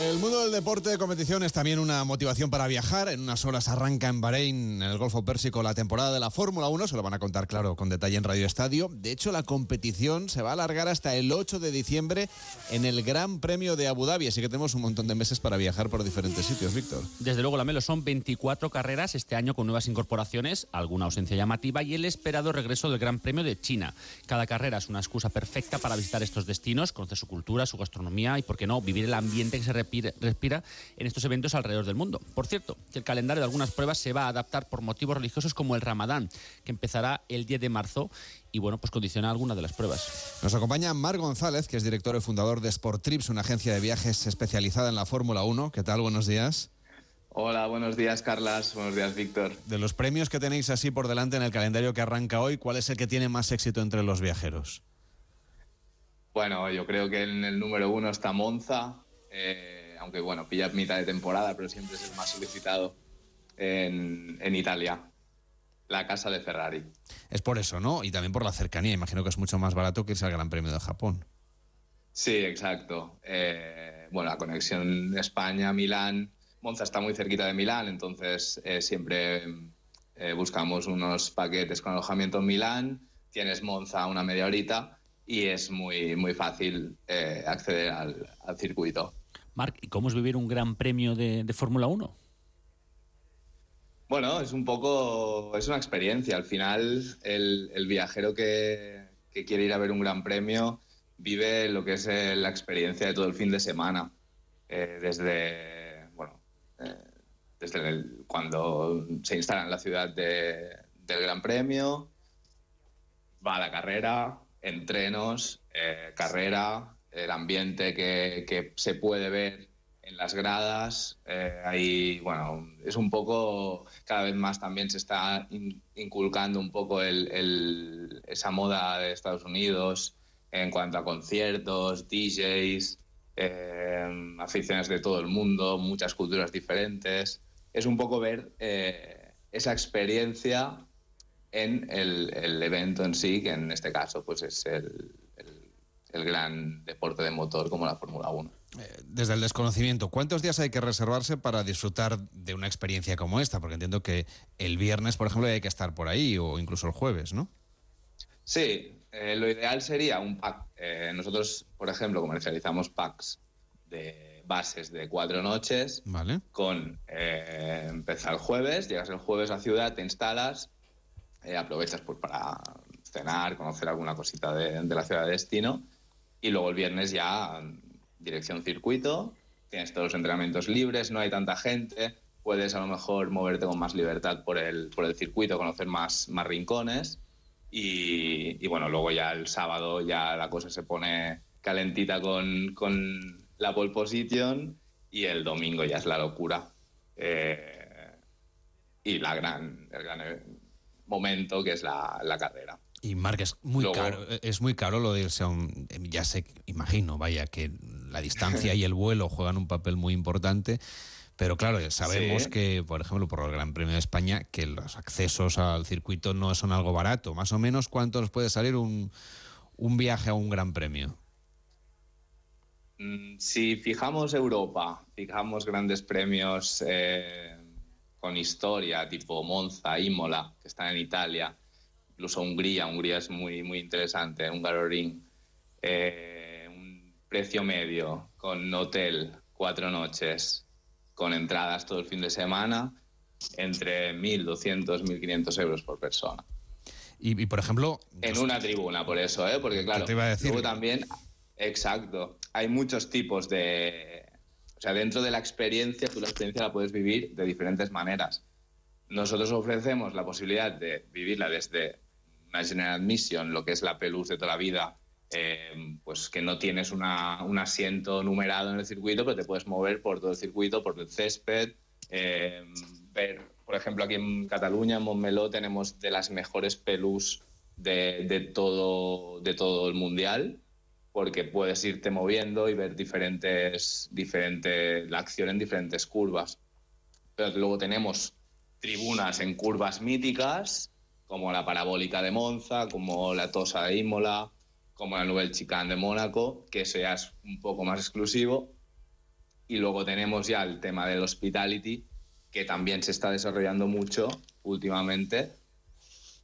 El mundo del deporte de competición es también una motivación para viajar. En unas horas arranca en Bahrein, en el Golfo Pérsico, la temporada de la Fórmula 1. Se lo van a contar, claro, con detalle en Radio Estadio. De hecho, la competición se va a alargar hasta el 8 de diciembre en el Gran Premio de Abu Dhabi. Así que tenemos un montón de meses para viajar por diferentes sitios, Víctor. Desde luego, Lamelo, son 24 carreras este año con nuevas incorporaciones, alguna ausencia llamativa y el esperado regreso del Gran Premio de China. Cada carrera es una excusa perfecta para visitar estos destinos, conocer su cultura, su gastronomía y, por qué no, vivir el ambiente que se respira en estos eventos alrededor del mundo. Por cierto, que el calendario de algunas pruebas se va a adaptar por motivos religiosos como el Ramadán, que empezará el 10 de marzo y bueno, pues condiciona algunas de las pruebas. Nos acompaña Mar González, que es director y fundador de Sport Trips, una agencia de viajes especializada en la Fórmula 1. ¿Qué tal? Buenos días. Hola, buenos días Carlas, buenos días Víctor. De los premios que tenéis así por delante en el calendario que arranca hoy, ¿cuál es el que tiene más éxito entre los viajeros? Bueno, yo creo que en el número uno está Monza. Eh, aunque bueno, pilla mitad de temporada, pero siempre es el más solicitado en, Italia, la casa de Ferrari. Es por eso, ¿no? Y también por la cercanía, imagino que es mucho más barato que irse al Gran Premio de Japón. Sí, exacto. Eh, bueno, la conexión España-Milán, Monza está muy cerquita de Milán, entonces eh, siempre eh, buscamos unos paquetes con alojamiento en Milán, tienes Monza una media horita y es muy, muy fácil acceder al circuito. Marc, ¿y cómo es vivir un gran premio de, Fórmula 1? Bueno, es un poco, es una experiencia. Al final, el, viajero que, quiere ir a ver un gran premio vive lo que es eh, la experiencia de todo el fin de semana. Eh, desde, bueno, eh, desde cuando se instala en la ciudad del Gran Premio, va a la carrera, entrenos, carrera, el ambiente que, se puede ver en las gradas. Eh, ahí, bueno, es un poco, cada vez más también se está inculcando un poco el, esa moda de Estados Unidos en cuanto a conciertos, DJs, eh, aficiones de todo el mundo, muchas culturas diferentes. Es un poco ver eh, esa experiencia en el, el, evento en sí, que en este caso pues es el, el gran deporte de motor como la Fórmula 1. Eh, desde el desconocimiento, ¿cuántos días hay que reservarse para disfrutar de una experiencia como esta? Porque entiendo que el viernes, por ejemplo, hay que estar por ahí o incluso el jueves, ¿no? Sí, eh, lo ideal sería un pack. Eh, nosotros, por ejemplo, comercializamos packs de bases de cuatro noches. Vale. Con empezar el jueves, llegas el jueves a ciudad, te instalas, aprovechas pues, para cenar, conocer alguna cosita de, de la ciudad de destino y luego el viernes ya dirección circuito, tienes todos los entrenamientos libres, no hay tanta gente, puedes a lo mejor moverte con más libertad por el, por el circuito, conocer más, más rincones. Y, bueno, luego ya el sábado ya la cosa se pone calentita con, con la pole position y el domingo ya es la locura. Eh, y la gran, el gran momento que es la, la carrera. Y Marc, es muy caro, es muy caro lo de irse a un. Ya sé, imagino, vaya, que la distancia y el vuelo juegan un papel muy importante. Pero claro, sabemos que, por ejemplo, por el Gran Premio de España, que los accesos al circuito no son algo barato. Más o menos, ¿cuánto nos puede salir un, un viaje a un Gran Premio? Mm, si fijamos Europa, fijamos grandes premios eh, con historia, tipo Monza, Imola, que están en Italia, incluso Hungría. Hungría es muy, muy interesante, un Garoring. Eh, un precio medio con hotel, cuatro noches, con entradas todo el fin de semana, entre 1.200, 1.500 euros por persona. Y, por ejemplo... En una tribuna, por eso, ¿eh? Porque claro, te iba a decir? luego también, exacto, hay muchos tipos de... O sea, dentro de la experiencia, tú la experiencia la puedes vivir de diferentes maneras. Nosotros ofrecemos la posibilidad de vivirla desde una General Admission, lo que es la pelus de toda la vida, eh, pues que no tienes una, un asiento numerado en el circuito, pero te puedes mover por todo el circuito, por el césped, eh, ver, por ejemplo, aquí en Cataluña, en Montmeló, tenemos de las mejores pelus de, de, todo, de todo el mundial, porque puedes irte moviendo y ver diferentes, diferentes, la acción en diferentes curvas. Pero luego tenemos tribunas en curvas míticas como la parabólica de Monza, como la Tosa de Imola, como la Nouvelle Chicane de Mónaco, que es un poco más exclusivo. Y luego tenemos ya el tema del hospitality, que también se está desarrollando mucho últimamente,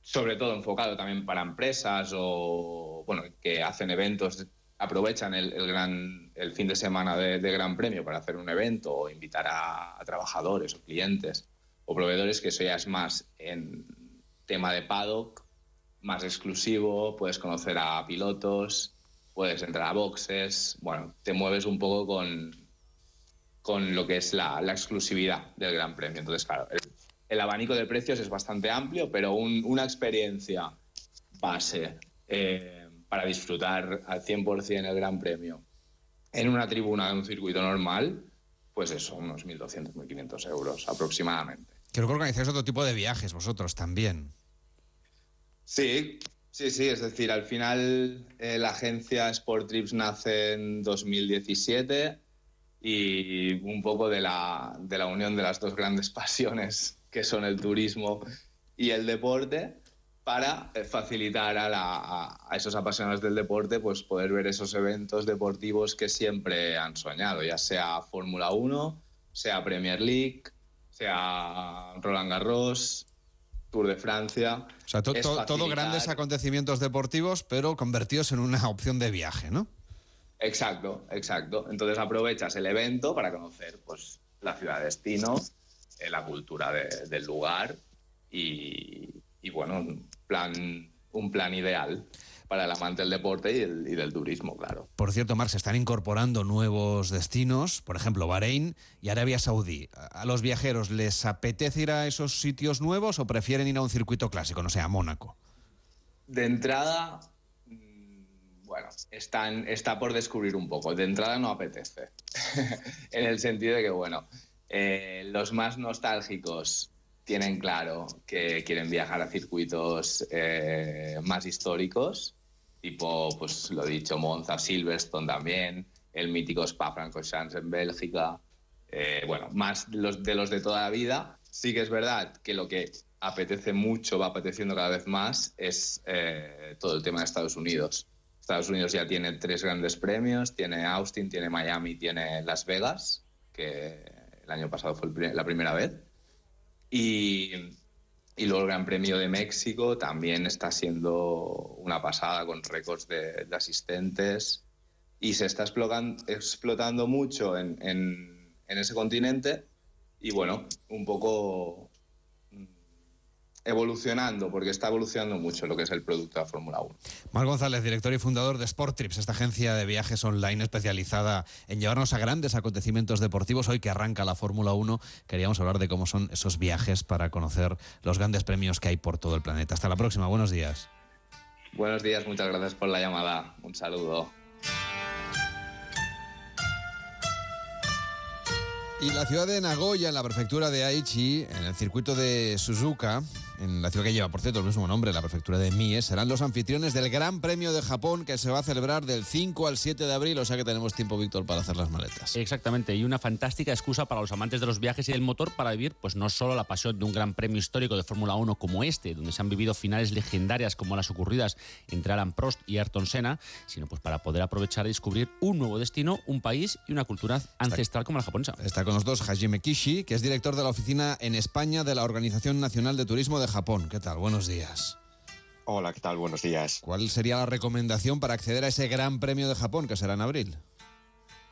sobre todo enfocado también para empresas o bueno, que hacen eventos, aprovechan el, gran, el fin de semana de, Gran Premio para hacer un evento o invitar a, trabajadores o clientes o proveedores, que es más en tema de paddock, más exclusivo, puedes conocer a pilotos, puedes entrar a boxes, bueno, te mueves un poco con, con lo que es la, exclusividad del Gran Premio. Entonces, claro, el, abanico de precios es bastante amplio, pero una experiencia base eh, para disfrutar al 100% el Gran Premio en una tribuna de un circuito normal, pues eso, unos 1.200, 1.500 euros aproximadamente. Creo que organizáis otro tipo de viajes vosotros también. Sí, sí, sí. Es decir, al final eh, la agencia Sport Trips nace en 2017 y un poco de la, de la unión de las dos grandes pasiones que son el turismo y el deporte para eh, facilitar a, esos apasionados del deporte pues poder ver esos eventos deportivos que siempre han soñado, ya sea Fórmula 1, sea Premier League, sea Roland Garros, Tour de Francia. O sea, todo grandes acontecimientos deportivos, pero convertidos en una opción de viaje, ¿no? Exacto, exacto. Entonces aprovechas el evento para conocer pues, la ciudad de destino, eh, la cultura del lugar y, bueno, un plan, un plan ideal para el amante del deporte y, del turismo, claro. Por cierto, Marc, se están incorporando nuevos destinos, por ejemplo, Bahrein y Arabia Saudí. ¿A los viajeros les apetece ir a esos sitios nuevos o prefieren ir a un circuito clásico, no sé, a Mónaco? De entrada, bueno, están, está por descubrir un poco. De entrada no apetece. en el sentido de que, bueno, eh, los más nostálgicos tienen claro que quieren viajar a circuitos eh, más históricos, tipo, pues lo dicho, Monza, Silverstone también, el mítico Spa-Francorchamps en Bélgica. Eh, bueno, más los, de los de toda la vida. Sí que es verdad que lo que apetece mucho, va apeteciendo cada vez más, es todo el tema de Estados Unidos Estados Unidos ya tiene tres grandes premios, tiene Austin, tiene Miami, tiene Las Vegas, que el año pasado fue la primera vez. Y, y, luego el Gran Premio de México también está siendo una pasada con récords de, asistentes. Y se está explotando, explotando mucho en, en, en ese continente. Y bueno, un poco evolucionando, porque está evolucionando mucho lo que es el producto de la Fórmula 1. Mar González, director y fundador de Sport Trips, esta agencia de viajes online especializada en llevarnos a grandes acontecimientos deportivos. Hoy que arranca la Fórmula 1, queríamos hablar de cómo son esos viajes para conocer los grandes premios que hay por todo el planeta. Hasta la próxima, buenos días. Buenos días, muchas gracias por la llamada. Un saludo. Y la ciudad de Nagoya, en la prefectura de Aichi, en el circuito de Suzuka, en la ciudad que lleva, por cierto, el mismo nombre, la prefectura de Mie, serán los anfitriones del Gran Premio de Japón que se va a celebrar del 5 al 7 de abril, o sea que tenemos tiempo, Víctor, para hacer las maletas. Exactamente, y una fantástica excusa para los amantes de los viajes y del motor para vivir, pues no solo la pasión de un Gran Premio histórico de Fórmula 1 como este, donde se han vivido finales legendarias como las ocurridas entre Alan Prost y Ayrton Senna, sino pues para poder aprovechar y descubrir un nuevo destino, un país y una cultura ancestral como la japonesa. Está con nosotros Hajime Kishi, que es director de la oficina en España de la Organización Nacional de Turismo de Japón. ¿Qué tal? Buenos días. Hola, ¿qué tal? Buenos días. ¿Cuál sería la recomendación para acceder a ese Gran Premio de Japón que será en abril?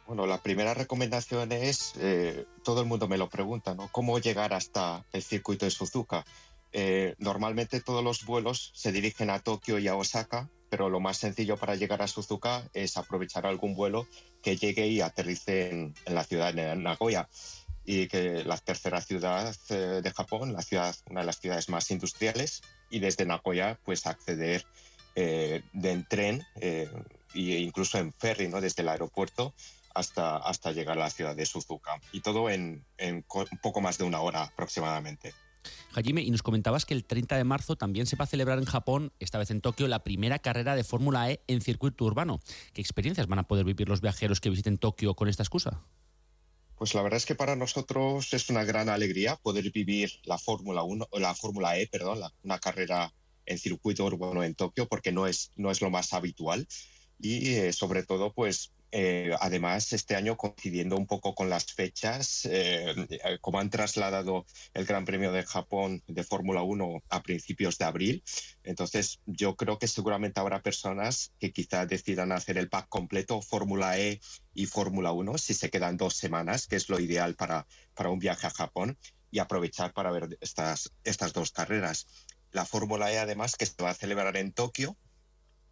Bueno, la primera recomendación es, eh, todo el mundo me lo pregunta, ¿no? ¿Cómo llegar hasta el circuito de Suzuka? Eh, normalmente todos los vuelos se dirigen a Tokio y a Osaka, pero lo más sencillo para llegar a Suzuka es aprovechar algún vuelo que llegue y aterrice en, en la ciudad de Nagoya y que la tercera ciudad eh, de Japón, la ciudad, una de las ciudades más industriales, y desde Nagoya pues acceder eh, de en tren eh, e incluso en ferry, ¿no? desde el aeropuerto hasta, hasta llegar a la ciudad de Suzuka. Y todo en, en un poco más de una hora aproximadamente. Hajime, y nos comentabas que el 30 de marzo también se va a celebrar en Japón, esta vez en Tokio, la primera carrera de Fórmula E en circuito urbano. ¿Qué experiencias van a poder vivir los viajeros que visiten Tokio con esta excusa? Pues la verdad es que para nosotros es una gran alegría poder vivir la Fórmula 1, la Fórmula E, perdón, una carrera en circuito urbano en Tokio, porque no es, no es lo más habitual. y eh, sobre todo pues eh, además, este año coincidiendo un poco con las fechas, eh, como han trasladado el Gran Premio de Japón de Fórmula 1 a principios de abril, entonces yo creo que seguramente habrá personas que quizá decidan hacer el pack completo Fórmula E y Fórmula 1 si se quedan dos semanas, que es lo ideal para, para un viaje a Japón, y aprovechar para ver estas, estas dos carreras. La Fórmula E, además, que se va a celebrar en Tokio,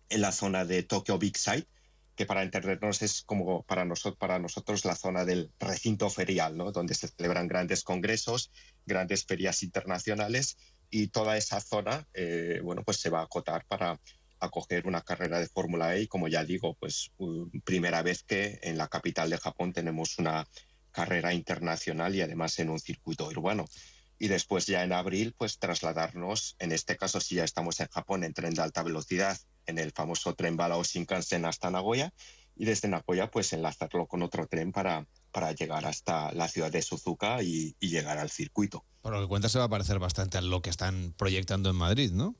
en la zona de Tokyo Big Sight, que para entendernos es como para, nosotros, para nosotros la zona del recinto ferial, ¿no? donde se celebran grandes congresos, grandes ferias internacionales y toda esa zona, eh, bueno, pues se va a acotar para acoger una carrera de Fórmula E y como ya digo, pues primera vez que en la capital de Japón tenemos una carrera internacional y además en un circuito urbano. Y después ya en abril, pues trasladarnos, en este caso si ya estamos en Japón en tren de alta velocidad en el famoso tren bala o Shinkansen hasta Nagoya y desde Nagoya pues enlazarlo con otro tren para, para llegar hasta la ciudad de Suzuka y, llegar al circuito. Por lo que cuenta se va a parecer bastante a lo que están proyectando en Madrid, ¿no?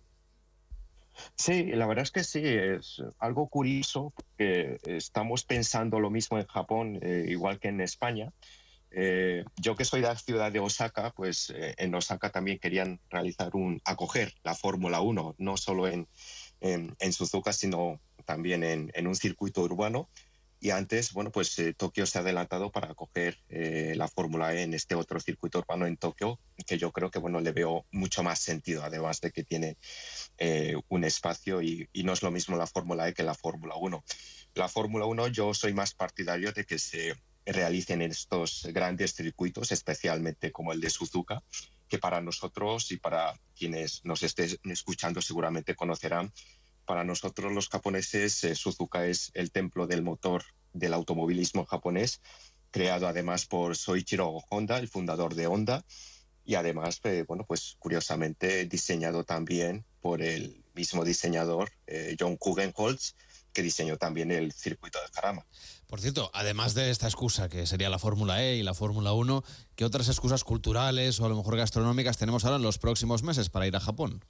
Sí, la verdad es que sí, es algo curioso porque estamos pensando lo mismo en Japón, eh, igual que en España. Eh, yo que soy de la ciudad de Osaka, pues eh, en Osaka también querían realizar un, acoger la Fórmula 1, no solo en, en, Suzuka, sino también en, un circuito urbano. Y antes, bueno, pues eh, Tokio se ha adelantado para acoger eh, la Fórmula E en este otro circuito urbano en Tokio, que yo creo que, bueno, le veo mucho más sentido, además de que tiene eh, un espacio y, y, no es lo mismo la Fórmula E que la Fórmula 1. La Fórmula 1 yo soy más partidario de que se realicen estos grandes circuitos, especialmente como el de Suzuka, que para nosotros y para quienes nos estén escuchando seguramente conocerán, para nosotros los japoneses eh, Suzuka es el templo del motor del automovilismo japonés, creado además por Soichiro Honda, el fundador de Honda, y además, eh, bueno, pues curiosamente diseñado también por el mismo diseñador, eh, John Kugenholz, que diseñó también el circuito de Jarama. Por cierto, además de esta excusa que sería la Fórmula E y la Fórmula 1, ¿qué otras excusas culturales o a lo mejor gastronómicas tenemos ahora en los próximos meses para ir a Japón?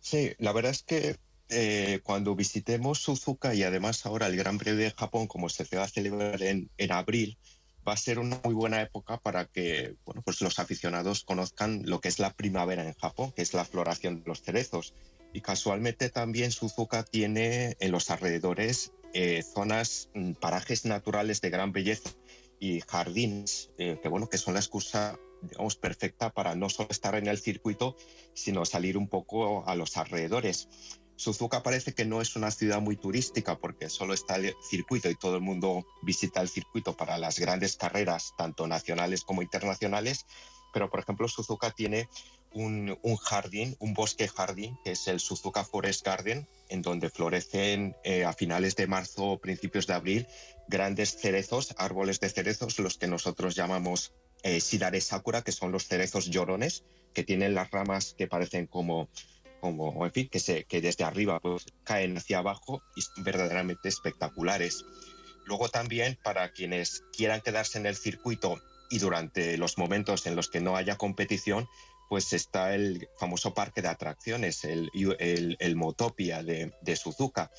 Sí, la verdad es que eh, cuando visitemos Suzuka y además ahora el Gran Premio de Japón, como se va a celebrar en, en abril, va a ser una muy buena época para que bueno, pues los aficionados conozcan lo que es la primavera en Japón, que es la floración de los cerezos. Y casualmente también Suzuka tiene en los alrededores eh, zonas, mm, parajes naturales de gran belleza y jardines, eh, que bueno, que son la excusa digamos, perfecta para no solo estar en el circuito, sino salir un poco a los alrededores. Suzuka parece que no es una ciudad muy turística porque solo está el circuito y todo el mundo visita el circuito para las grandes carreras, tanto nacionales como internacionales, pero por ejemplo Suzuka tiene un, jardín, un bosque jardín, que es el Suzuka Forest Garden, en donde florecen eh, a finales de marzo o principios de abril grandes cerezos, árboles de cerezos, los que nosotros llamamos eh, Sakura, que son los cerezos llorones, que tienen las ramas que parecen como, como en fin, que desde arriba pues, caen hacia abajo y son verdaderamente espectaculares. Luego también para quienes quieran quedarse en el circuito y durante los momentos en los que no haya competición, pues está el famoso parque de atracciones, el, el, Motopia de, Suzuka,